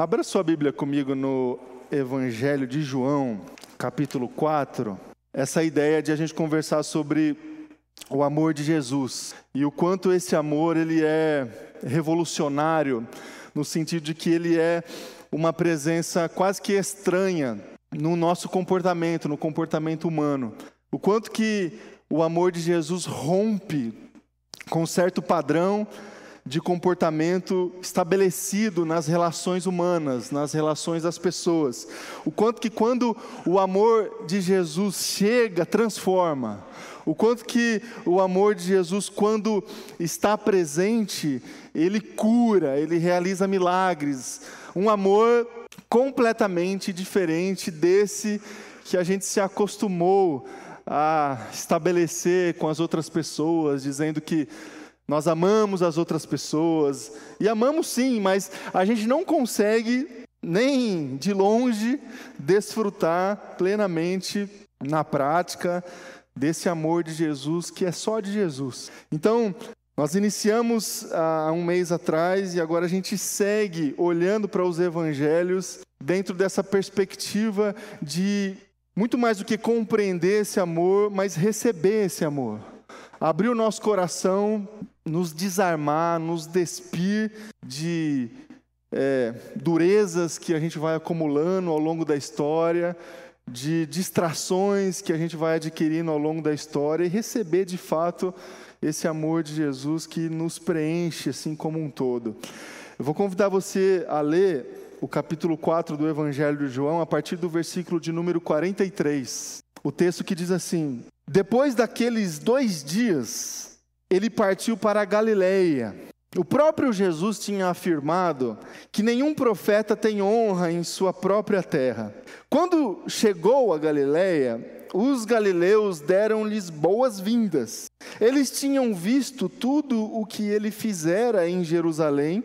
Abra sua Bíblia comigo no Evangelho de João, capítulo 4. Essa ideia de a gente conversar sobre o amor de Jesus e o quanto esse amor ele é revolucionário no sentido de que ele é uma presença quase que estranha no nosso comportamento, no comportamento humano. O quanto que o amor de Jesus rompe com certo padrão de comportamento estabelecido nas relações humanas, nas relações das pessoas. O quanto que quando o amor de Jesus chega, transforma. O quanto que o amor de Jesus, quando está presente, ele cura, ele realiza milagres. Um amor completamente diferente desse que a gente se acostumou a estabelecer com as outras pessoas, dizendo que nós amamos as outras pessoas, e amamos sim, mas a gente não consegue nem de longe desfrutar plenamente na prática desse amor de Jesus que é só de Jesus. Então, nós iniciamos há um mês atrás e agora a gente segue olhando para os evangelhos dentro dessa perspectiva de muito mais do que compreender esse amor, mas receber esse amor abrir o nosso coração, nos desarmar, nos despir de é, durezas que a gente vai acumulando ao longo da história, de distrações que a gente vai adquirindo ao longo da história e receber de fato esse amor de Jesus que nos preenche assim como um todo. Eu vou convidar você a ler o capítulo 4 do Evangelho de João, a partir do versículo de número 43. O texto que diz assim: depois daqueles dois dias, ele partiu para a Galileia. O próprio Jesus tinha afirmado que nenhum profeta tem honra em sua própria terra. Quando chegou a Galileia, os galileus deram-lhes boas-vindas. Eles tinham visto tudo o que ele fizera em Jerusalém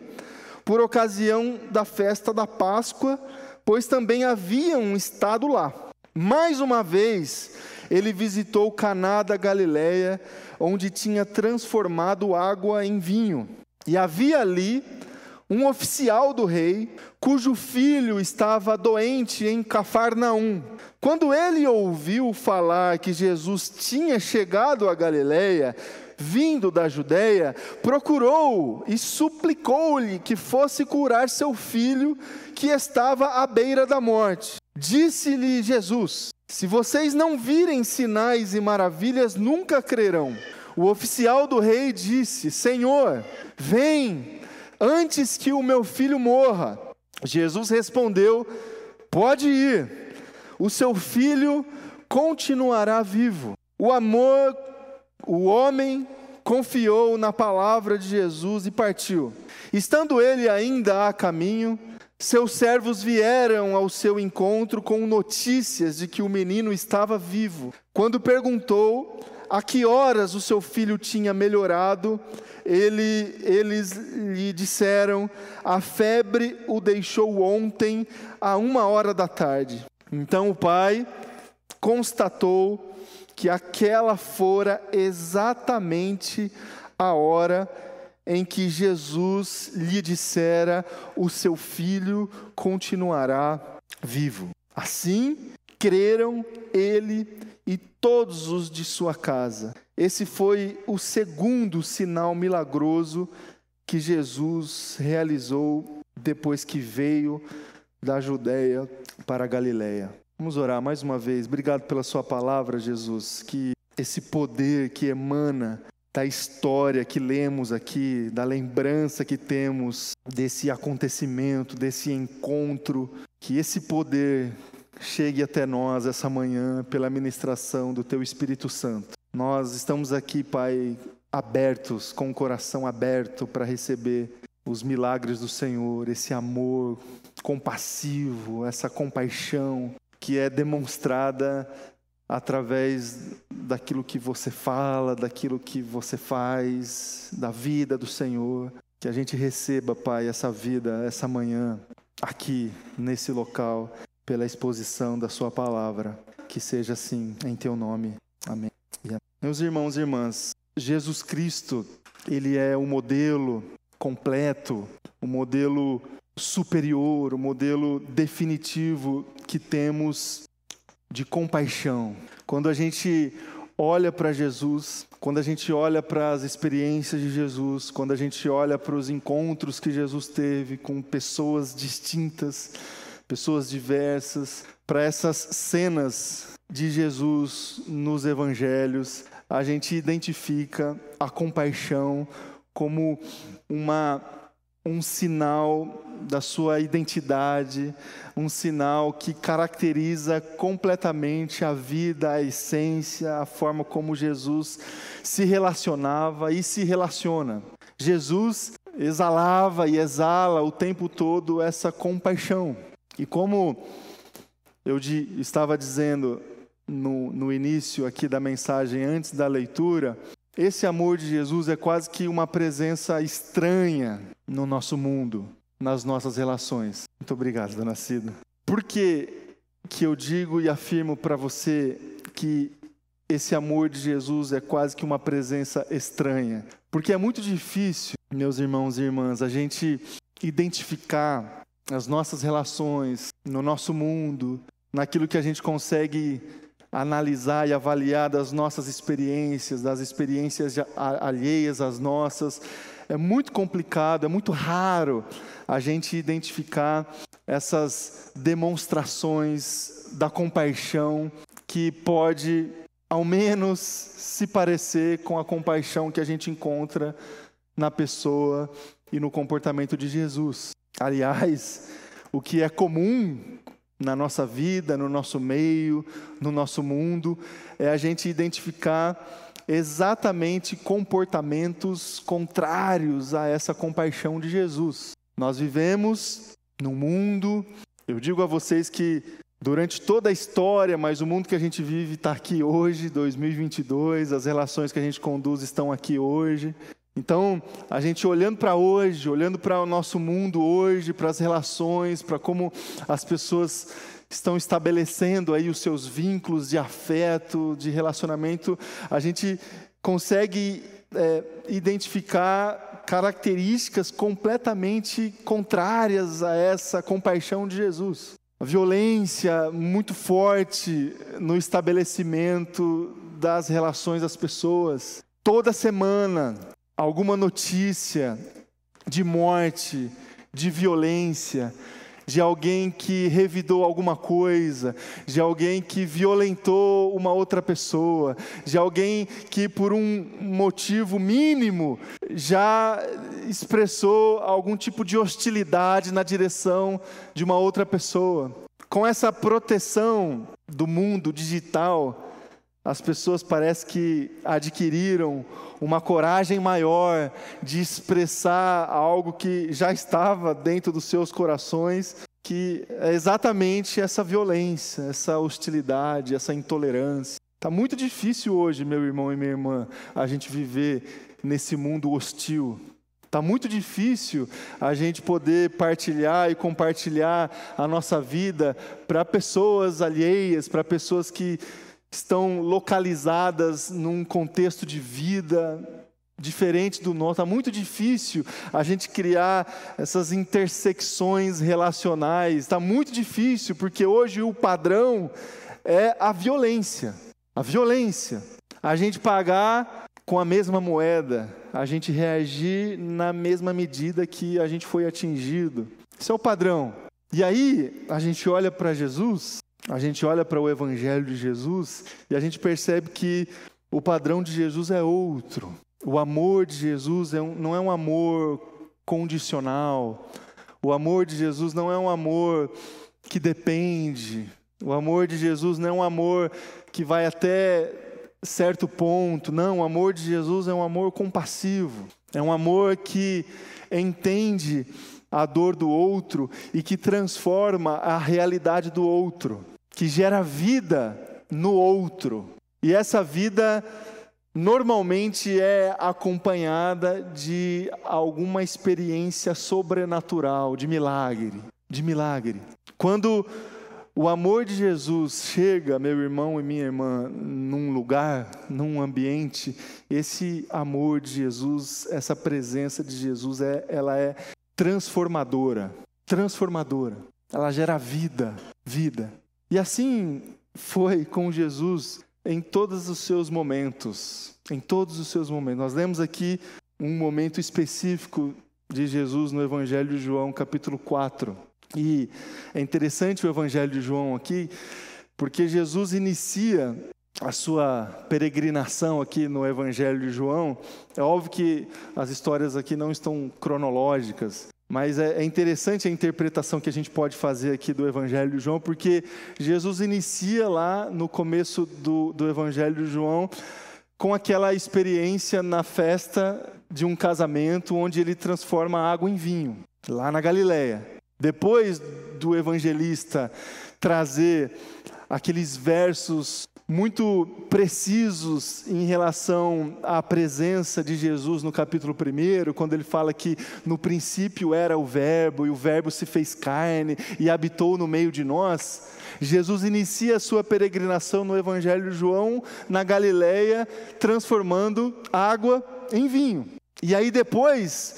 por ocasião da festa da Páscoa, pois também haviam estado lá. Mais uma vez, ele visitou Caná da Galileia, onde tinha transformado água em vinho. E havia ali um oficial do rei, cujo filho estava doente em Cafarnaum. Quando ele ouviu falar que Jesus tinha chegado a Galileia, vindo da Judéia, procurou e suplicou-lhe que fosse curar seu filho, que estava à beira da morte. Disse-lhe Jesus: se vocês não virem sinais e maravilhas, nunca crerão. O oficial do rei disse: Senhor, vem antes que o meu filho morra. Jesus respondeu: Pode ir, o seu filho continuará vivo. O amor, o homem confiou na palavra de Jesus e partiu. Estando ele ainda a caminho, seus servos vieram ao seu encontro com notícias de que o menino estava vivo. Quando perguntou a que horas o seu filho tinha melhorado, ele, eles lhe disseram: a febre o deixou ontem, a uma hora da tarde. Então o pai constatou que aquela fora exatamente a hora em que Jesus lhe dissera: O seu filho continuará vivo. Assim, creram ele e todos os de sua casa. Esse foi o segundo sinal milagroso que Jesus realizou depois que veio da Judéia para a Galiléia. Vamos orar mais uma vez. Obrigado pela sua palavra, Jesus, que esse poder que emana da história que lemos aqui, da lembrança que temos desse acontecimento, desse encontro, que esse poder chegue até nós essa manhã pela ministração do Teu Espírito Santo. Nós estamos aqui, Pai, abertos, com o coração aberto para receber os milagres do Senhor, esse amor compassivo, essa compaixão que é demonstrada através daquilo que você fala, daquilo que você faz, da vida do Senhor. Que a gente receba, Pai, essa vida, essa manhã, aqui, nesse local, pela exposição da Sua palavra. Que seja assim, em Teu nome. Amém. Meus irmãos e irmãs, Jesus Cristo, Ele é o modelo completo, o modelo superior, o modelo definitivo que temos de compaixão. Quando a gente olha para Jesus, quando a gente olha para as experiências de Jesus, quando a gente olha para os encontros que Jesus teve com pessoas distintas, pessoas diversas, para essas cenas de Jesus nos evangelhos, a gente identifica a compaixão como uma um sinal da sua identidade, um sinal que caracteriza completamente a vida, a essência, a forma como Jesus se relacionava e se relaciona. Jesus exalava e exala o tempo todo essa compaixão. E como eu estava dizendo no, no início aqui da mensagem, antes da leitura, esse amor de Jesus é quase que uma presença estranha no nosso mundo, nas nossas relações. Muito obrigado, dona Cida. Por que, que eu digo e afirmo para você que esse amor de Jesus é quase que uma presença estranha? Porque é muito difícil, meus irmãos e irmãs, a gente identificar as nossas relações no nosso mundo, naquilo que a gente consegue analisar e avaliar das nossas experiências, das experiências alheias às nossas. É muito complicado, é muito raro a gente identificar essas demonstrações da compaixão que pode, ao menos, se parecer com a compaixão que a gente encontra na pessoa e no comportamento de Jesus. Aliás, o que é comum na nossa vida, no nosso meio, no nosso mundo, é a gente identificar exatamente comportamentos contrários a essa compaixão de Jesus. Nós vivemos num mundo, eu digo a vocês que durante toda a história, mas o mundo que a gente vive está aqui hoje, 2022, as relações que a gente conduz estão aqui hoje. Então, a gente olhando para hoje, olhando para o nosso mundo hoje, para as relações, para como as pessoas estão estabelecendo aí os seus vínculos de afeto, de relacionamento, a gente consegue é, identificar características completamente contrárias a essa compaixão de Jesus. A violência muito forte no estabelecimento das relações das pessoas. Toda semana, alguma notícia de morte, de violência, de alguém que revidou alguma coisa, de alguém que violentou uma outra pessoa, de alguém que por um motivo mínimo já expressou algum tipo de hostilidade na direção de uma outra pessoa. Com essa proteção do mundo digital, as pessoas parece que adquiriram uma coragem maior de expressar algo que já estava dentro dos seus corações, que é exatamente essa violência, essa hostilidade, essa intolerância. Está muito difícil hoje, meu irmão e minha irmã, a gente viver nesse mundo hostil. Está muito difícil a gente poder partilhar e compartilhar a nossa vida para pessoas alheias, para pessoas que estão localizadas num contexto de vida diferente do nosso. Está muito difícil a gente criar essas intersecções relacionais. Está muito difícil, porque hoje o padrão é a violência. A violência. A gente pagar com a mesma moeda, a gente reagir na mesma medida que a gente foi atingido. Isso é o padrão. E aí, a gente olha para Jesus a gente olha para o Evangelho de Jesus e a gente percebe que o padrão de Jesus é outro. O amor de Jesus é um, não é um amor condicional. O amor de Jesus não é um amor que depende. O amor de Jesus não é um amor que vai até certo ponto. Não, o amor de Jesus é um amor compassivo. É um amor que entende a dor do outro e que transforma a realidade do outro que gera vida no outro. E essa vida normalmente é acompanhada de alguma experiência sobrenatural, de milagre, de milagre. Quando o amor de Jesus chega, meu irmão e minha irmã, num lugar, num ambiente, esse amor de Jesus, essa presença de Jesus, é, ela é transformadora. transformadora. Ela gera vida, vida. E assim foi com Jesus em todos os seus momentos, em todos os seus momentos. Nós lemos aqui um momento específico de Jesus no Evangelho de João, capítulo 4. E é interessante o Evangelho de João aqui, porque Jesus inicia a sua peregrinação aqui no Evangelho de João. É óbvio que as histórias aqui não estão cronológicas, mas é, é interessante a interpretação que a gente pode fazer aqui do Evangelho de João, porque Jesus inicia lá no começo do, do Evangelho de João com aquela experiência na festa de um casamento onde ele transforma água em vinho, lá na Galileia. Depois do evangelista trazer aqueles versos muito precisos em relação à presença de Jesus no capítulo 1, quando ele fala que no princípio era o Verbo, e o Verbo se fez carne e habitou no meio de nós. Jesus inicia a sua peregrinação no Evangelho de João, na Galileia, transformando água em vinho. E aí depois,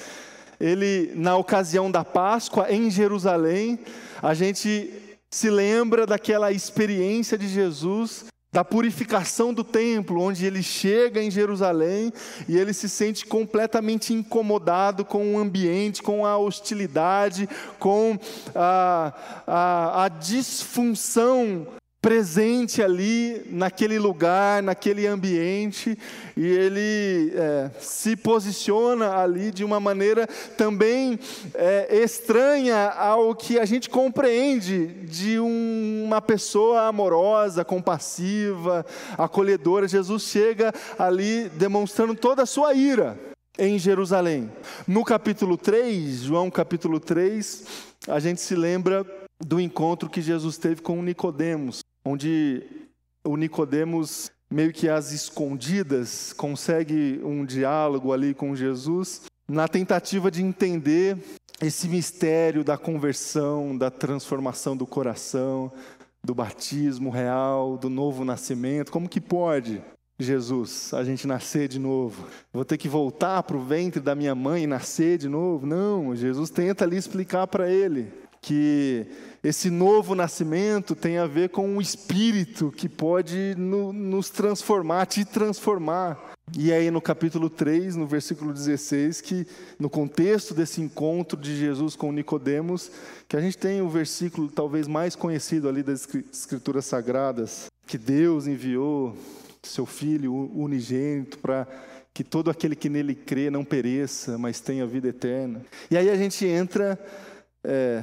ele, na ocasião da Páscoa, em Jerusalém, a gente se lembra daquela experiência de Jesus da purificação do templo, onde ele chega em Jerusalém e ele se sente completamente incomodado com o ambiente, com a hostilidade, com a, a, a disfunção presente ali naquele lugar, naquele ambiente, e ele é, se posiciona ali de uma maneira também é, estranha ao que a gente compreende de um, uma pessoa amorosa, compassiva, acolhedora. Jesus chega ali demonstrando toda a sua ira em Jerusalém. No capítulo 3, João capítulo 3, a gente se lembra do encontro que Jesus teve com Nicodemos onde o Nicodemos meio que às escondidas consegue um diálogo ali com Jesus, na tentativa de entender esse mistério da conversão, da transformação do coração, do batismo real, do novo nascimento. Como que pode, Jesus, a gente nascer de novo? Vou ter que voltar para o ventre da minha mãe e nascer de novo? Não, Jesus tenta ali explicar para ele que esse novo nascimento tem a ver com um espírito que pode no, nos transformar, te transformar. E aí no capítulo 3, no versículo 16, que no contexto desse encontro de Jesus com Nicodemos, que a gente tem o versículo talvez mais conhecido ali das escrituras sagradas, que Deus enviou seu filho unigênito para que todo aquele que nele crê não pereça, mas tenha vida eterna. E aí a gente entra é,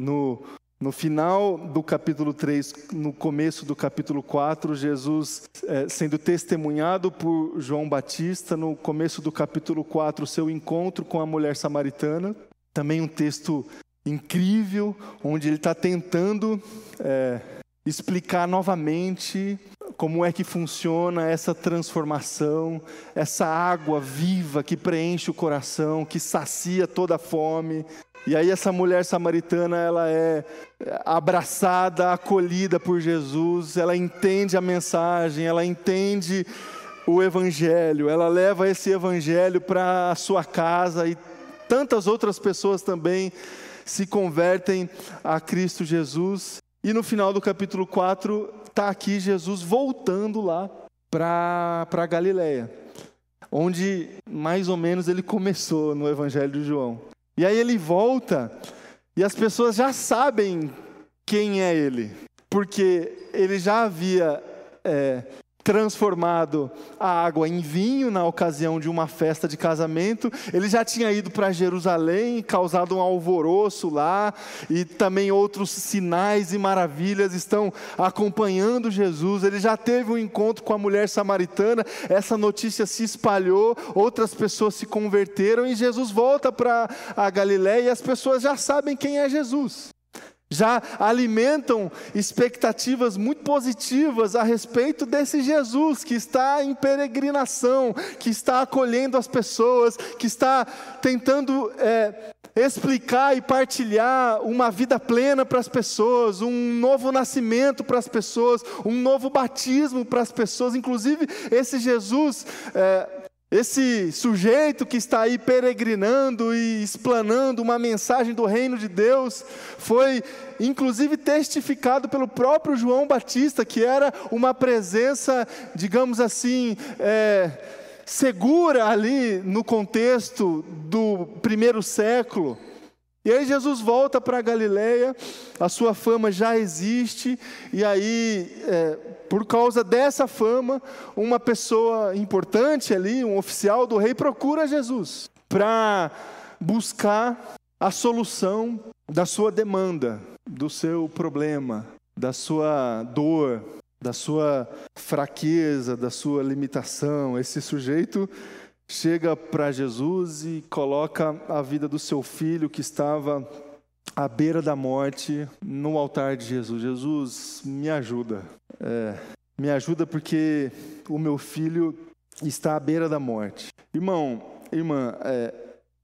no, no final do capítulo 3, no começo do capítulo 4, Jesus é, sendo testemunhado por João Batista, no começo do capítulo 4, seu encontro com a mulher samaritana. Também um texto incrível, onde ele está tentando é, explicar novamente como é que funciona essa transformação, essa água viva que preenche o coração, que sacia toda a fome, e aí essa mulher samaritana, ela é abraçada, acolhida por Jesus, ela entende a mensagem, ela entende o evangelho, ela leva esse evangelho para a sua casa e tantas outras pessoas também se convertem a Cristo Jesus. E no final do capítulo 4, está aqui Jesus voltando lá para a Galileia, onde mais ou menos ele começou no Evangelho de João. E aí ele volta e as pessoas já sabem quem é ele, porque ele já havia é, transformado a água em vinho na ocasião de uma festa de casamento. Ele já tinha ido para Jerusalém, causado um alvoroço lá, e também outros sinais e maravilhas estão acompanhando Jesus. Ele já teve um encontro com a mulher samaritana, essa notícia se espalhou, outras pessoas se converteram e Jesus volta para a Galiléia e as pessoas já sabem quem é Jesus já alimentam expectativas muito positivas a respeito desse Jesus que está em peregrinação, que está acolhendo as pessoas, que está tentando é, explicar e partilhar uma vida plena para as pessoas, um novo nascimento para as pessoas, um novo batismo para as pessoas. Inclusive, esse Jesus. É, Esse sujeito que está aí peregrinando e explanando uma mensagem do reino de Deus, foi inclusive testificado pelo próprio João Batista, que era uma presença, digamos assim, é, segura ali no contexto do primeiro século. E aí Jesus volta para a Galileia, a sua fama já existe, e aí, é, por causa dessa fama, uma pessoa importante ali, um oficial do rei, procura Jesus para buscar a solução da sua demanda, do seu problema, da sua dor, da sua fraqueza, da sua limitação. Esse sujeito chega para Jesus e coloca a vida do seu filho que estava à beira da morte no altar de Jesus. Jesus, me ajuda. É, me ajuda porque o meu filho está à beira da morte. Irmão, irmã, é,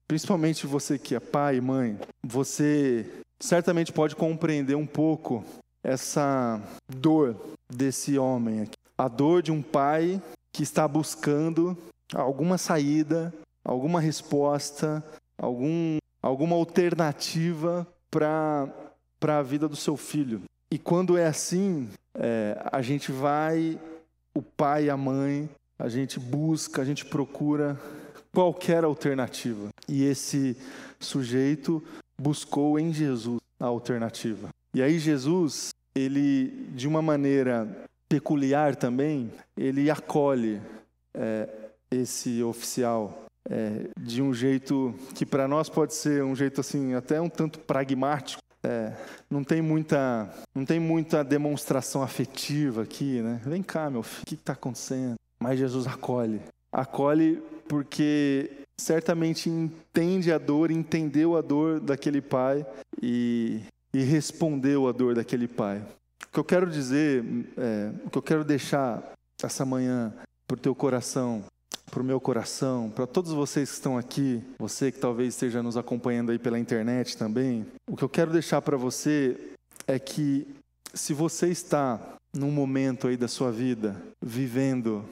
principalmente você que é pai e mãe, você certamente pode compreender um pouco essa dor desse homem aqui. A dor de um pai que está buscando alguma saída, alguma resposta, algum, alguma alternativa para a vida do seu filho. E quando é assim, é, a gente vai, o pai e a mãe, a gente busca, a gente procura qualquer alternativa. E esse sujeito buscou em Jesus a alternativa. E aí Jesus, ele de uma maneira peculiar também, ele acolhe é, esse oficial é, de um jeito que para nós pode ser um jeito assim até um tanto pragmático. É, não tem muita não tem muita demonstração afetiva aqui, né? Vem cá, meu filho, o que está acontecendo? Mas Jesus acolhe, acolhe porque certamente entende a dor, entendeu a dor daquele pai e, e respondeu a dor daquele pai. O que eu quero dizer, é, o que eu quero deixar essa manhã para o teu coração para o meu coração, para todos vocês que estão aqui, você que talvez esteja nos acompanhando aí pela internet também, o que eu quero deixar para você é que se você está num momento aí da sua vida vivendo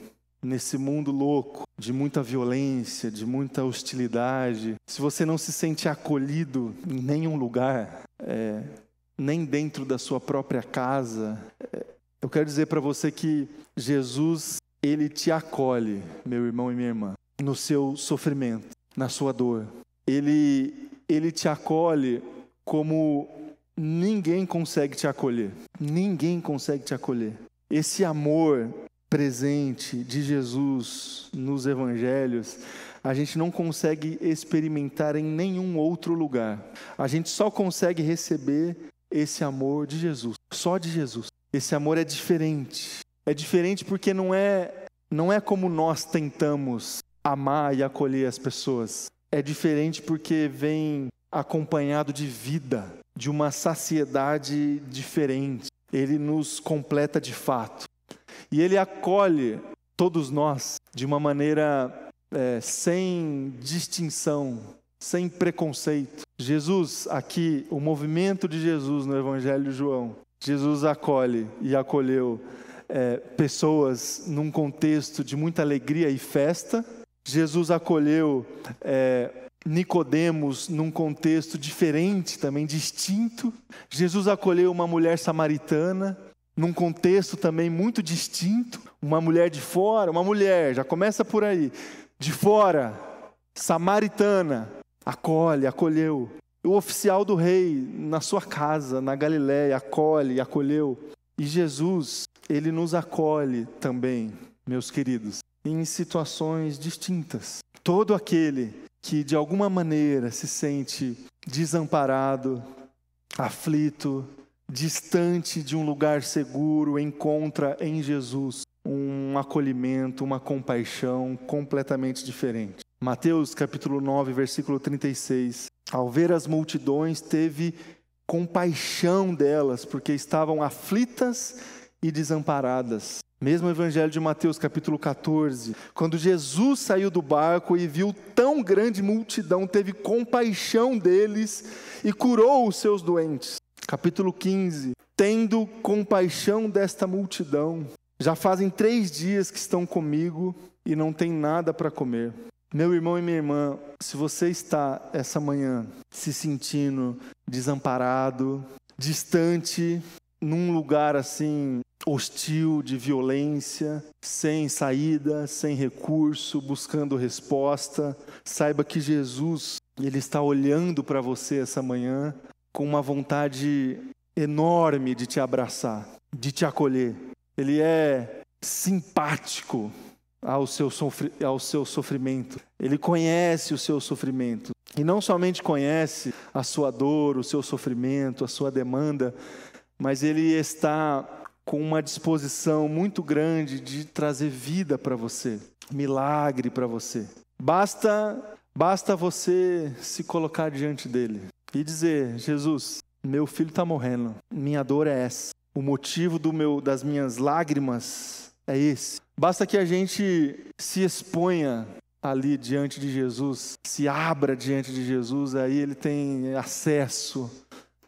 nesse mundo louco de muita violência, de muita hostilidade, se você não se sente acolhido em nenhum lugar, é, nem dentro da sua própria casa, é, eu quero dizer para você que Jesus ele te acolhe, meu irmão e minha irmã, no seu sofrimento, na sua dor. Ele, ele te acolhe como ninguém consegue te acolher. Ninguém consegue te acolher. Esse amor presente de Jesus nos evangelhos, a gente não consegue experimentar em nenhum outro lugar. A gente só consegue receber esse amor de Jesus, só de Jesus. Esse amor é diferente. É diferente porque não é, não é como nós tentamos amar e acolher as pessoas. É diferente porque vem acompanhado de vida, de uma saciedade diferente. Ele nos completa de fato. E ele acolhe todos nós de uma maneira é, sem distinção, sem preconceito. Jesus, aqui, o movimento de Jesus no Evangelho de João, Jesus acolhe e acolheu é, pessoas num contexto de muita alegria e festa. Jesus acolheu é, Nicodemos num contexto diferente, também distinto. Jesus acolheu uma mulher samaritana num contexto também muito distinto, uma mulher de fora, uma mulher, já começa por aí, de fora, samaritana, acolhe, acolheu. O oficial do rei na sua casa, na Galiléia, acolhe, acolheu. E Jesus, ele nos acolhe também, meus queridos, em situações distintas. Todo aquele que de alguma maneira se sente desamparado, aflito, distante de um lugar seguro, encontra em Jesus um acolhimento, uma compaixão completamente diferente. Mateus capítulo 9, versículo 36. Ao ver as multidões, teve compaixão delas, porque estavam aflitas e desamparadas. Mesmo o Evangelho de Mateus, capítulo 14, quando Jesus saiu do barco e viu tão grande multidão, teve compaixão deles e curou os seus doentes. Capítulo 15, tendo compaixão desta multidão, já fazem três dias que estão comigo e não tem nada para comer. Meu irmão e minha irmã, se você está essa manhã se sentindo desamparado, distante, num lugar assim hostil, de violência, sem saída, sem recurso, buscando resposta, saiba que Jesus, ele está olhando para você essa manhã com uma vontade enorme de te abraçar, de te acolher. Ele é simpático ao seu, sofri ao seu sofrimento. Ele conhece o seu sofrimento. E não somente conhece a sua dor, o seu sofrimento, a sua demanda, mas ele está com uma disposição muito grande de trazer vida para você, milagre para você. Basta, basta você se colocar diante dele e dizer: Jesus, meu filho está morrendo, minha dor é essa, o motivo do meu, das minhas lágrimas é esse. Basta que a gente se exponha ali diante de Jesus, se abra diante de Jesus, aí ele tem acesso,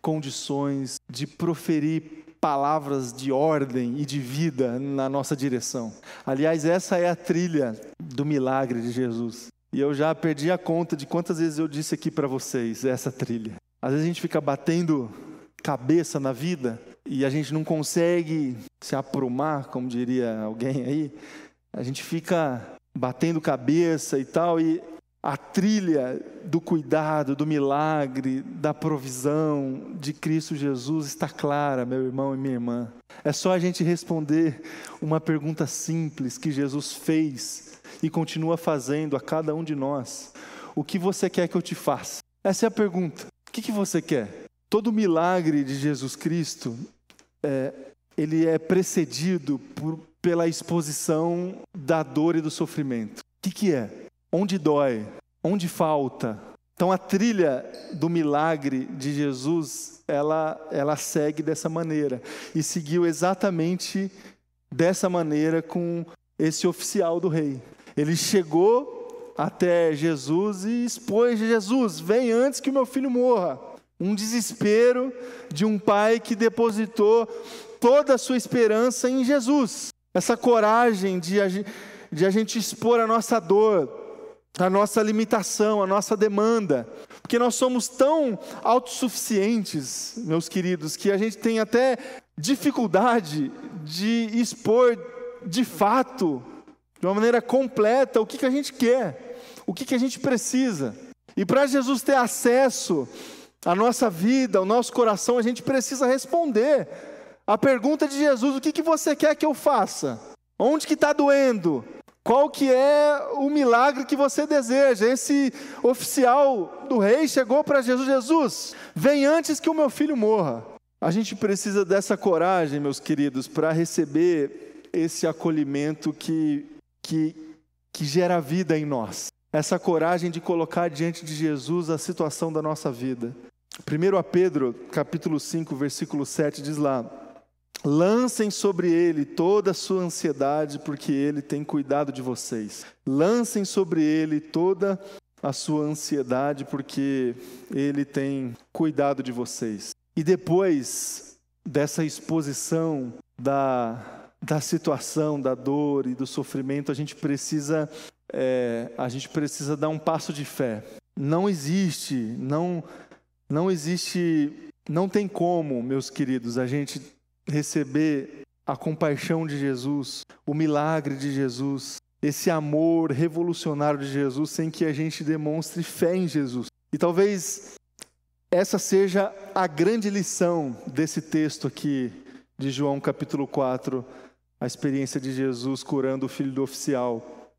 condições de proferir palavras de ordem e de vida na nossa direção. Aliás, essa é a trilha do milagre de Jesus. E eu já perdi a conta de quantas vezes eu disse aqui para vocês essa trilha. Às vezes a gente fica batendo cabeça na vida e a gente não consegue se aprumar, como diria alguém aí. A gente fica batendo cabeça e tal, e a trilha do cuidado, do milagre, da provisão de Cristo Jesus está clara, meu irmão e minha irmã. É só a gente responder uma pergunta simples que Jesus fez e continua fazendo a cada um de nós: O que você quer que eu te faça? Essa é a pergunta. O que, que você quer? Todo milagre de Jesus Cristo, é, ele é precedido por, pela exposição da dor e do sofrimento. O que, que é? Onde dói, onde falta. Então a trilha do milagre de Jesus, ela, ela segue dessa maneira. E seguiu exatamente dessa maneira com esse oficial do rei. Ele chegou até Jesus e expôs: Jesus, vem antes que o meu filho morra. Um desespero de um pai que depositou toda a sua esperança em Jesus. Essa coragem de de a gente expor a nossa dor, a nossa limitação, a nossa demanda, porque nós somos tão autossuficientes, meus queridos, que a gente tem até dificuldade de expor de fato, de uma maneira completa, o que, que a gente quer, o que, que a gente precisa. E para Jesus ter acesso à nossa vida, ao nosso coração, a gente precisa responder a pergunta de Jesus: o que, que você quer que eu faça? Onde que está doendo? Qual que é o milagre que você deseja? Esse oficial do rei chegou para Jesus, Jesus, vem antes que o meu filho morra. A gente precisa dessa coragem, meus queridos, para receber esse acolhimento que, que, que gera vida em nós. Essa coragem de colocar diante de Jesus a situação da nossa vida. 1 Pedro, capítulo 5, versículo 7, diz lá: Lancem sobre ele toda a sua ansiedade, porque ele tem cuidado de vocês. Lancem sobre ele toda a sua ansiedade, porque ele tem cuidado de vocês. E depois dessa exposição da, da situação, da dor e do sofrimento, a gente precisa é, a gente precisa dar um passo de fé. Não existe, não não existe, não tem como, meus queridos, a gente receber a compaixão de Jesus, o milagre de Jesus, esse amor revolucionário de Jesus, sem que a gente demonstre fé em Jesus. E talvez essa seja a grande lição desse texto aqui de João capítulo 4, a experiência de Jesus curando o filho do oficial.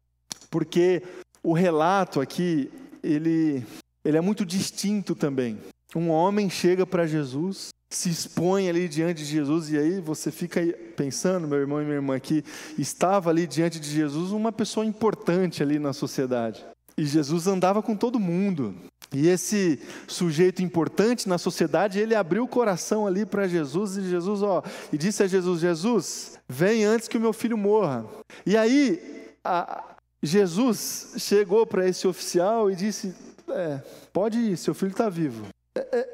Porque o relato aqui, ele, ele é muito distinto também. Um homem chega para Jesus se expõe ali diante de Jesus, e aí você fica pensando, meu irmão e minha irmã, que estava ali diante de Jesus uma pessoa importante ali na sociedade. E Jesus andava com todo mundo. E esse sujeito importante na sociedade, ele abriu o coração ali para Jesus e Jesus, ó, e disse a Jesus: Jesus, vem antes que o meu filho morra. E aí, a, Jesus chegou para esse oficial e disse: é, pode ir, seu filho está vivo. É,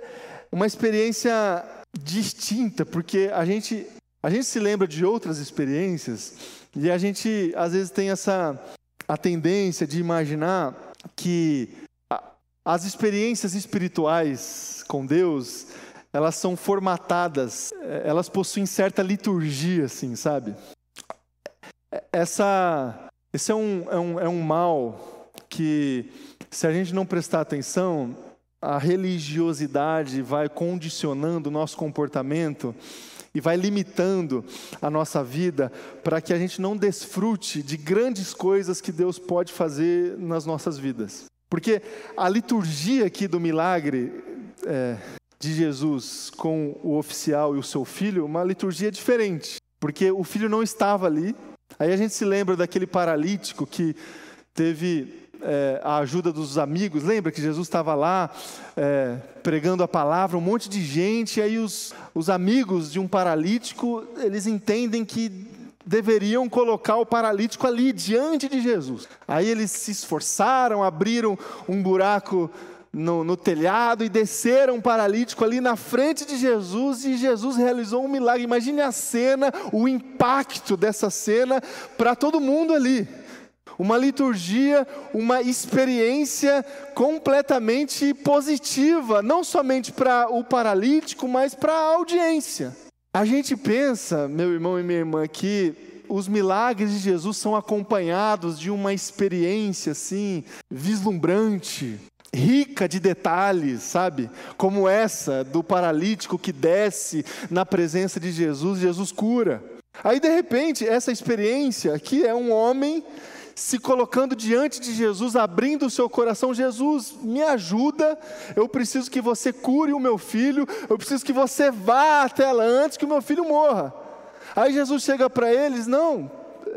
uma experiência distinta, porque a gente, a gente se lembra de outras experiências e a gente às vezes tem essa, a tendência de imaginar que as experiências espirituais com Deus, elas são formatadas, elas possuem certa liturgia, assim, sabe? Essa, esse é um, é um, é um mal que, se a gente não prestar atenção, a religiosidade vai condicionando o nosso comportamento e vai limitando a nossa vida para que a gente não desfrute de grandes coisas que Deus pode fazer nas nossas vidas. Porque a liturgia aqui do milagre é, de Jesus com o oficial e o seu filho, uma liturgia diferente, porque o filho não estava ali. Aí a gente se lembra daquele paralítico que teve é, a ajuda dos amigos. Lembra que Jesus estava lá é, pregando a palavra, um monte de gente, e aí os, os amigos de um paralítico, eles entendem que deveriam colocar o paralítico ali, diante de Jesus. Aí eles se esforçaram, abriram um buraco no, no, telhado e desceram um paralítico ali na frente de Jesus e Jesus realizou um milagre. Imagine a cena, o impacto dessa cena para todo mundo ali uma liturgia, uma experiência completamente positiva, não somente para o paralítico, mas para a audiência. A gente pensa, meu irmão e minha irmã, que os milagres de Jesus são acompanhados de uma experiência assim, vislumbrante, rica de detalhes, sabe? Como essa do paralítico que desce na presença de Jesus, Jesus cura. Aí de repente, essa experiência aqui é um homem se colocando diante de Jesus, abrindo o seu coração: Jesus, me ajuda, eu preciso que você cure o meu filho, eu preciso que você vá até lá antes que o meu filho morra. Aí Jesus chega para eles: Não,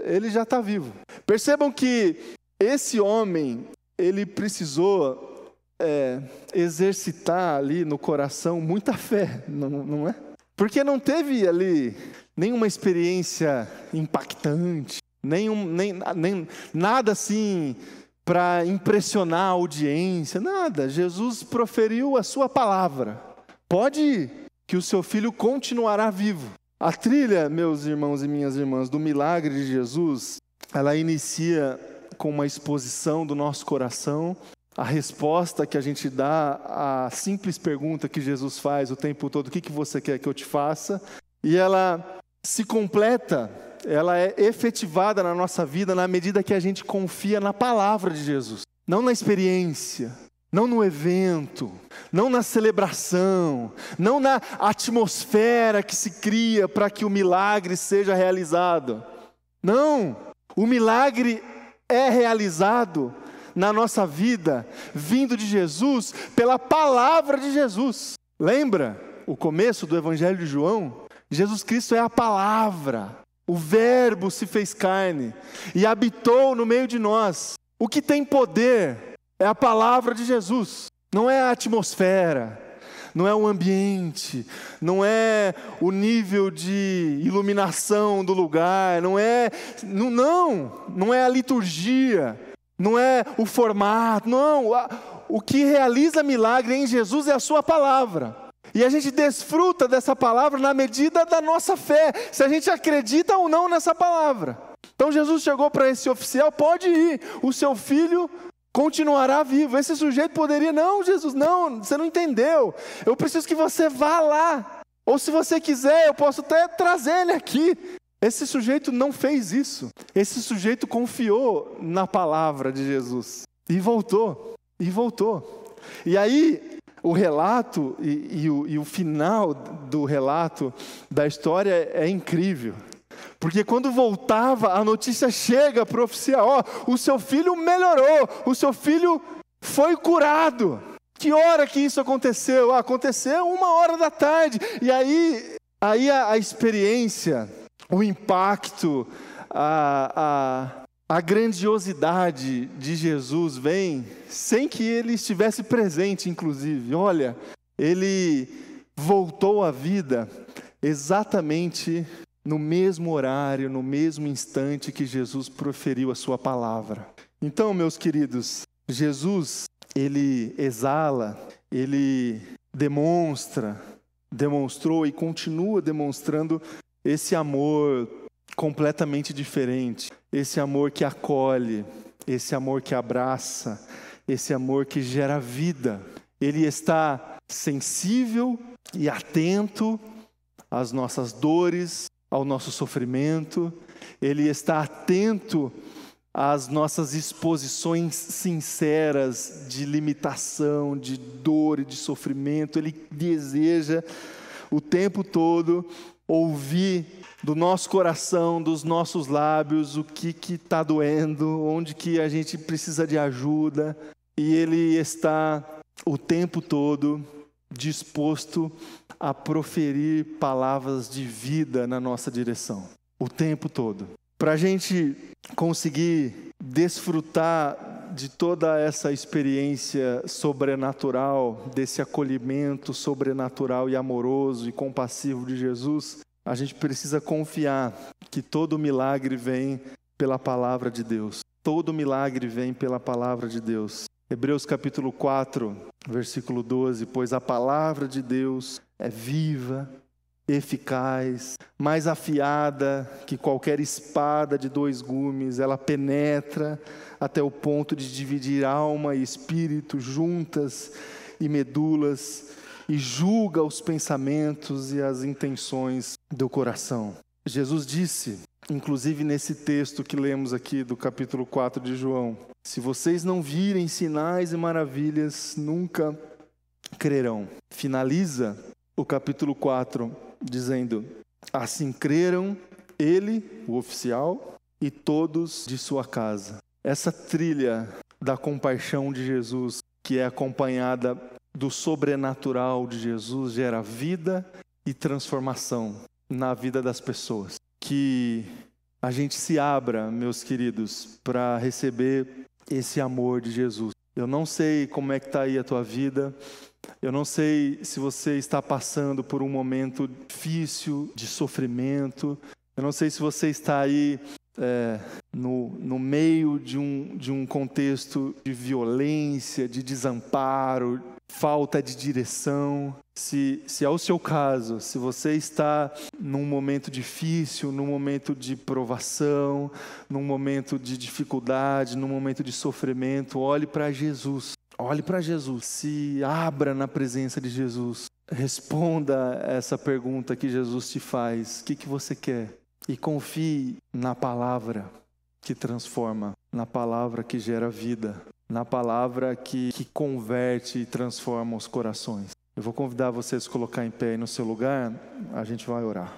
ele já está vivo. Percebam que esse homem, ele precisou é, exercitar ali no coração muita fé, não, não é? Porque não teve ali nenhuma experiência impactante, nenhum, nem, nem, nada assim para impressionar a audiência, nada. Jesus proferiu a sua palavra. Pode ir, que o seu filho continuará vivo. A trilha, meus irmãos e minhas irmãs, do milagre de Jesus, ela inicia com uma exposição do nosso coração, a resposta que a gente dá à simples pergunta que Jesus faz o tempo todo: o que, que você quer que eu te faça? E ela se completa ela é efetivada na nossa vida na medida que a gente confia na palavra de Jesus, não na experiência, não no evento, não na celebração, não na atmosfera que se cria para que o milagre seja realizado. Não, o milagre é realizado na nossa vida, vindo de Jesus, pela palavra de Jesus. Lembra o começo do Evangelho de João? Jesus Cristo é a palavra. O Verbo se fez carne e habitou no meio de nós. O que tem poder é a palavra de Jesus, não é a atmosfera, não é o ambiente, não é o nível de iluminação do lugar, não é, não, não, não é a liturgia, não é o formato, não. O que realiza milagre em Jesus é a Sua palavra. E a gente desfruta dessa palavra na medida da nossa fé, se a gente acredita ou não nessa palavra. Então Jesus chegou para esse oficial: pode ir, o seu filho continuará vivo. Esse sujeito poderia, não, Jesus, não, você não entendeu. Eu preciso que você vá lá. Ou se você quiser, eu posso até trazer ele aqui. Esse sujeito não fez isso. Esse sujeito confiou na palavra de Jesus e voltou. E voltou. E aí, o relato e, e, o, e o final do relato da história é incrível. Porque quando voltava, a notícia chega para o oficial: ó, oh, o seu filho melhorou, o seu filho foi curado. Que hora que isso aconteceu? Ah, aconteceu uma hora da tarde. E aí, aí a, a experiência, o impacto, a, a, grandiosidade de Jesus vem sem que ele estivesse presente, inclusive. Olha, ele voltou à vida exatamente no mesmo horário, no mesmo instante que Jesus proferiu a sua palavra. Então, meus queridos, Jesus, ele exala, ele demonstra, demonstrou e continua demonstrando esse amor completamente diferente. Esse amor que acolhe, esse amor que abraça, esse amor que gera vida. Ele está sensível e atento às nossas dores, ao nosso sofrimento, ele está atento às nossas exposições sinceras de limitação, de dor e de sofrimento, ele deseja o tempo todo ouvir do nosso coração, dos nossos lábios, o que está doendo, onde que a gente precisa de ajuda, e Ele está o tempo todo disposto a proferir palavras de vida na nossa direção, o tempo todo. Para a gente conseguir desfrutar de toda essa experiência sobrenatural, desse acolhimento sobrenatural e amoroso e compassivo de Jesus, a gente precisa confiar que todo milagre vem pela palavra de Deus. Todo milagre vem pela palavra de Deus. Hebreus capítulo 4, versículo 12: Pois a palavra de Deus é viva, eficaz, mais afiada que qualquer espada de dois gumes, ela penetra até o ponto de dividir alma e espírito, juntas e medulas, e julga os pensamentos e as intenções do coração. Jesus disse, inclusive nesse texto que lemos aqui do capítulo 4 de João: Se vocês não virem sinais e maravilhas, nunca crerão. Finaliza o capítulo 4 dizendo: Assim creram ele, o oficial, e todos de sua casa. Essa trilha da compaixão de Jesus, que é acompanhada do sobrenatural de Jesus, gera vida e transformação na vida das pessoas. Que a gente se abra, meus queridos, para receber esse amor de Jesus. Eu não sei como é que está aí a tua vida, eu não sei se você está passando por um momento difícil de sofrimento. Eu não sei se você está aí é, no, no meio de um, de um contexto de violência, de desamparo, falta de direção. Se, se é o seu caso, se você está num momento difícil, num momento de provação, num momento de dificuldade, num momento de sofrimento, olhe para Jesus. Olhe para Jesus, se abra na presença de Jesus. Responda essa pergunta que Jesus te faz: o que, que você quer? E confie na palavra que transforma, na palavra que gera vida, na palavra que, que converte e transforma os corações. Eu vou convidar você a colocar em pé aí no seu lugar, a gente vai orar.